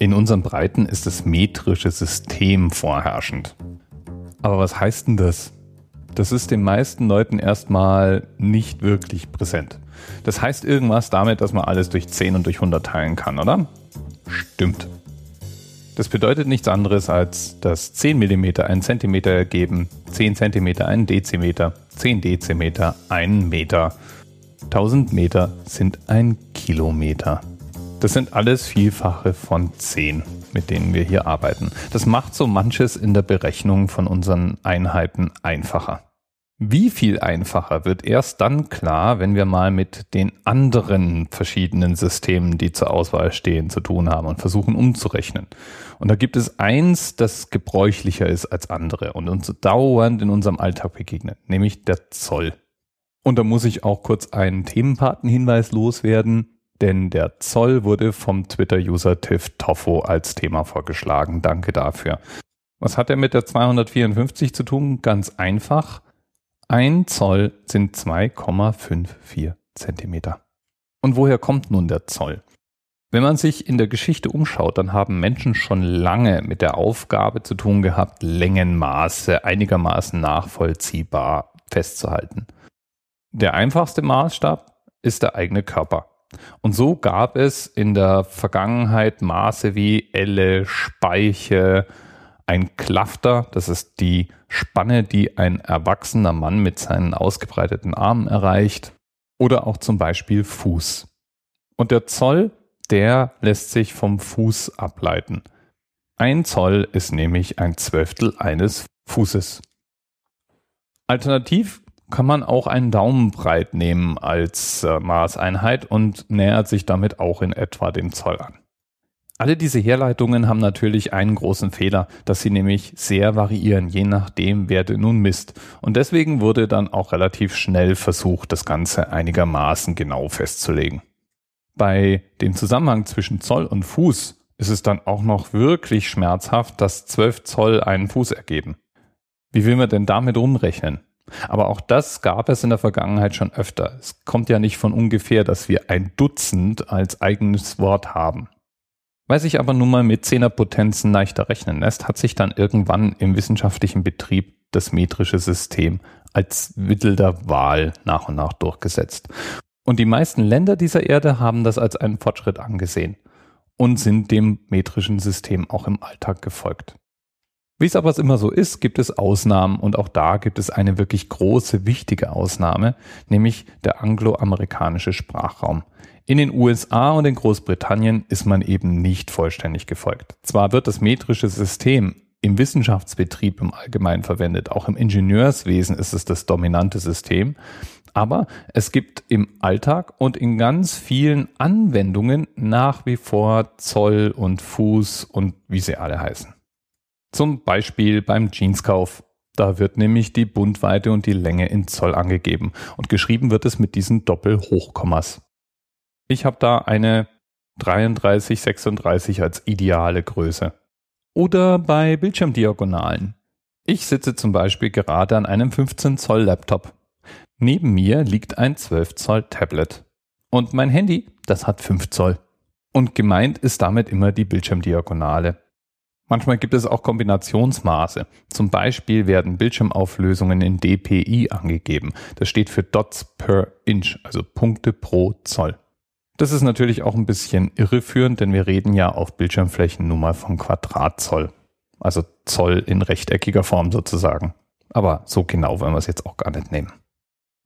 In unseren Breiten ist das metrische System vorherrschend. Aber was heißt denn das? Das ist den meisten Leuten erstmal nicht wirklich präsent. Das heißt irgendwas damit, dass man alles durch 10 und durch 100 teilen kann, oder? Stimmt. Das bedeutet nichts anderes als, dass 10 mm einen Zentimeter ergeben, 10 cm einen Dezimeter, 10 Dezimeter einen Meter. 1000 Meter sind ein Kilometer. Das sind alles Vielfache von 10, mit denen wir hier arbeiten. Das macht so manches in der Berechnung von unseren Einheiten einfacher. Wie viel einfacher wird erst dann klar, wenn wir mal mit den anderen verschiedenen Systemen, die zur Auswahl stehen, zu tun haben und versuchen umzurechnen. Und da gibt es eins, das gebräuchlicher ist als andere und uns dauernd in unserem Alltag begegnet, nämlich der Zoll. Und da muss ich auch kurz einen Themenpatenhinweis loswerden. Denn der Zoll wurde vom Twitter-User Tiff Toffo als Thema vorgeschlagen. Danke dafür. Was hat er mit der 254 zu tun? Ganz einfach. Ein Zoll sind 2,54 Zentimeter. Und woher kommt nun der Zoll? Wenn man sich in der Geschichte umschaut, dann haben Menschen schon lange mit der Aufgabe zu tun gehabt, Längenmaße einigermaßen nachvollziehbar festzuhalten. Der einfachste Maßstab ist der eigene Körper. Und so gab es in der Vergangenheit Maße wie Elle, Speiche, ein Klafter, das ist die Spanne, die ein erwachsener Mann mit seinen ausgebreiteten Armen erreicht, oder auch zum Beispiel Fuß. Und der Zoll, der lässt sich vom Fuß ableiten. Ein Zoll ist nämlich ein Zwölftel eines Fußes. Alternativ kann man auch einen Daumenbreit nehmen als äh, Maßeinheit und nähert sich damit auch in etwa dem Zoll an. Alle diese Herleitungen haben natürlich einen großen Fehler, dass sie nämlich sehr variieren, je nachdem, wer denn nun misst. Und deswegen wurde dann auch relativ schnell versucht, das Ganze einigermaßen genau festzulegen. Bei dem Zusammenhang zwischen Zoll und Fuß ist es dann auch noch wirklich schmerzhaft, dass 12 Zoll einen Fuß ergeben. Wie will man denn damit umrechnen? Aber auch das gab es in der Vergangenheit schon öfter. Es kommt ja nicht von ungefähr, dass wir ein Dutzend als eigenes Wort haben. Weil sich aber nun mal mit Zehnerpotenzen leichter rechnen lässt, hat sich dann irgendwann im wissenschaftlichen Betrieb das metrische System als Mittel der Wahl nach und nach durchgesetzt. Und die meisten Länder dieser Erde haben das als einen Fortschritt angesehen und sind dem metrischen System auch im Alltag gefolgt. Wie es aber immer so ist, gibt es Ausnahmen und auch da gibt es eine wirklich große, wichtige Ausnahme, nämlich der angloamerikanische Sprachraum. In den USA und in Großbritannien ist man eben nicht vollständig gefolgt. Zwar wird das metrische System im Wissenschaftsbetrieb im Allgemeinen verwendet, auch im Ingenieurswesen ist es das dominante System, aber es gibt im Alltag und in ganz vielen Anwendungen nach wie vor Zoll und Fuß und wie sie alle heißen. Zum Beispiel beim Jeanskauf. Da wird nämlich die Bundweite und die Länge in Zoll angegeben und geschrieben wird es mit diesen Doppelhochkommas. Ich habe da eine 3336 als ideale Größe. Oder bei Bildschirmdiagonalen. Ich sitze zum Beispiel gerade an einem 15 Zoll Laptop. Neben mir liegt ein 12 Zoll Tablet. Und mein Handy, das hat 5 Zoll. Und gemeint ist damit immer die Bildschirmdiagonale. Manchmal gibt es auch Kombinationsmaße. Zum Beispiel werden Bildschirmauflösungen in dpi angegeben. Das steht für Dots per Inch, also Punkte pro Zoll. Das ist natürlich auch ein bisschen irreführend, denn wir reden ja auf Bildschirmflächen nun mal von Quadratzoll. Also Zoll in rechteckiger Form sozusagen. Aber so genau wollen wir es jetzt auch gar nicht nehmen.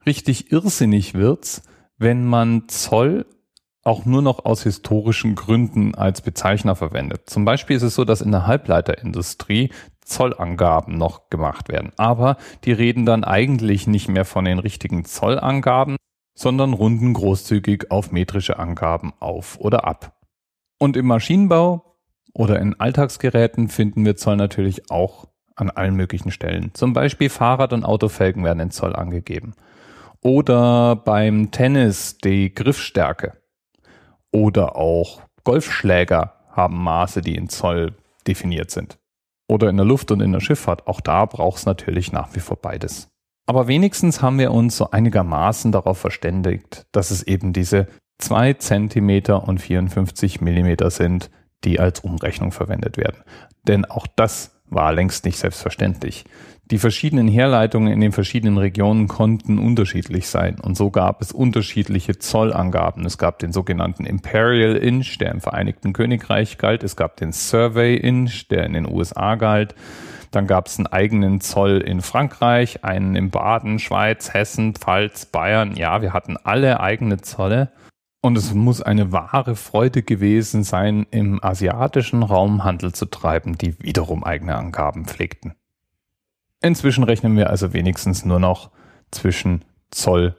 Richtig irrsinnig wird's, wenn man Zoll auch nur noch aus historischen Gründen als Bezeichner verwendet. Zum Beispiel ist es so, dass in der Halbleiterindustrie Zollangaben noch gemacht werden. Aber die reden dann eigentlich nicht mehr von den richtigen Zollangaben, sondern runden großzügig auf metrische Angaben auf oder ab. Und im Maschinenbau oder in Alltagsgeräten finden wir Zoll natürlich auch an allen möglichen Stellen. Zum Beispiel Fahrrad- und Autofelgen werden in Zoll angegeben. Oder beim Tennis die Griffstärke. Oder auch Golfschläger haben Maße, die in Zoll definiert sind. Oder in der Luft- und in der Schifffahrt. Auch da braucht es natürlich nach wie vor beides. Aber wenigstens haben wir uns so einigermaßen darauf verständigt, dass es eben diese 2 Zentimeter und 54 Millimeter sind, die als Umrechnung verwendet werden. Denn auch das war längst nicht selbstverständlich. Die verschiedenen Herleitungen in den verschiedenen Regionen konnten unterschiedlich sein und so gab es unterschiedliche Zollangaben. Es gab den sogenannten Imperial Inch, der im Vereinigten Königreich galt. Es gab den Survey Inch, der in den USA galt. Dann gab es einen eigenen Zoll in Frankreich, einen in Baden, Schweiz, Hessen, Pfalz, Bayern. Ja, wir hatten alle eigene Zolle. Und es muss eine wahre Freude gewesen sein, im asiatischen Raum Handel zu treiben, die wiederum eigene Angaben pflegten. Inzwischen rechnen wir also wenigstens nur noch zwischen Zoll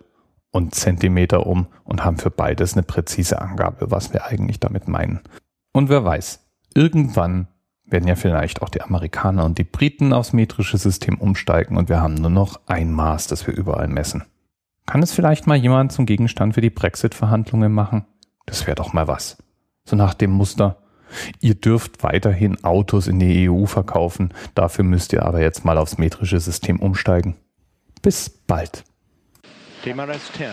und Zentimeter um und haben für beides eine präzise Angabe, was wir eigentlich damit meinen. Und wer weiß, irgendwann werden ja vielleicht auch die Amerikaner und die Briten aufs metrische System umsteigen und wir haben nur noch ein Maß, das wir überall messen. Kann es vielleicht mal jemand zum Gegenstand für die Brexit-Verhandlungen machen? Das wäre doch mal was. So nach dem Muster, Ihr dürft weiterhin Autos in die EU verkaufen, dafür müsst ihr aber jetzt mal aufs metrische System umsteigen. Bis bald. TMRS 10,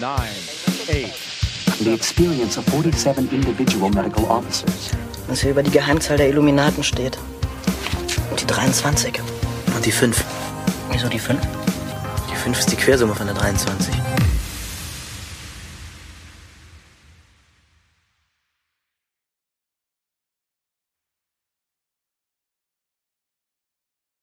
9, 8. The experience of 47 individual medical officers. Was hier über die Geheimzahl der Illuminaten steht. Und die 23. Und die 5. Wieso die 5? Die 5 ist die Quersumme von der 23.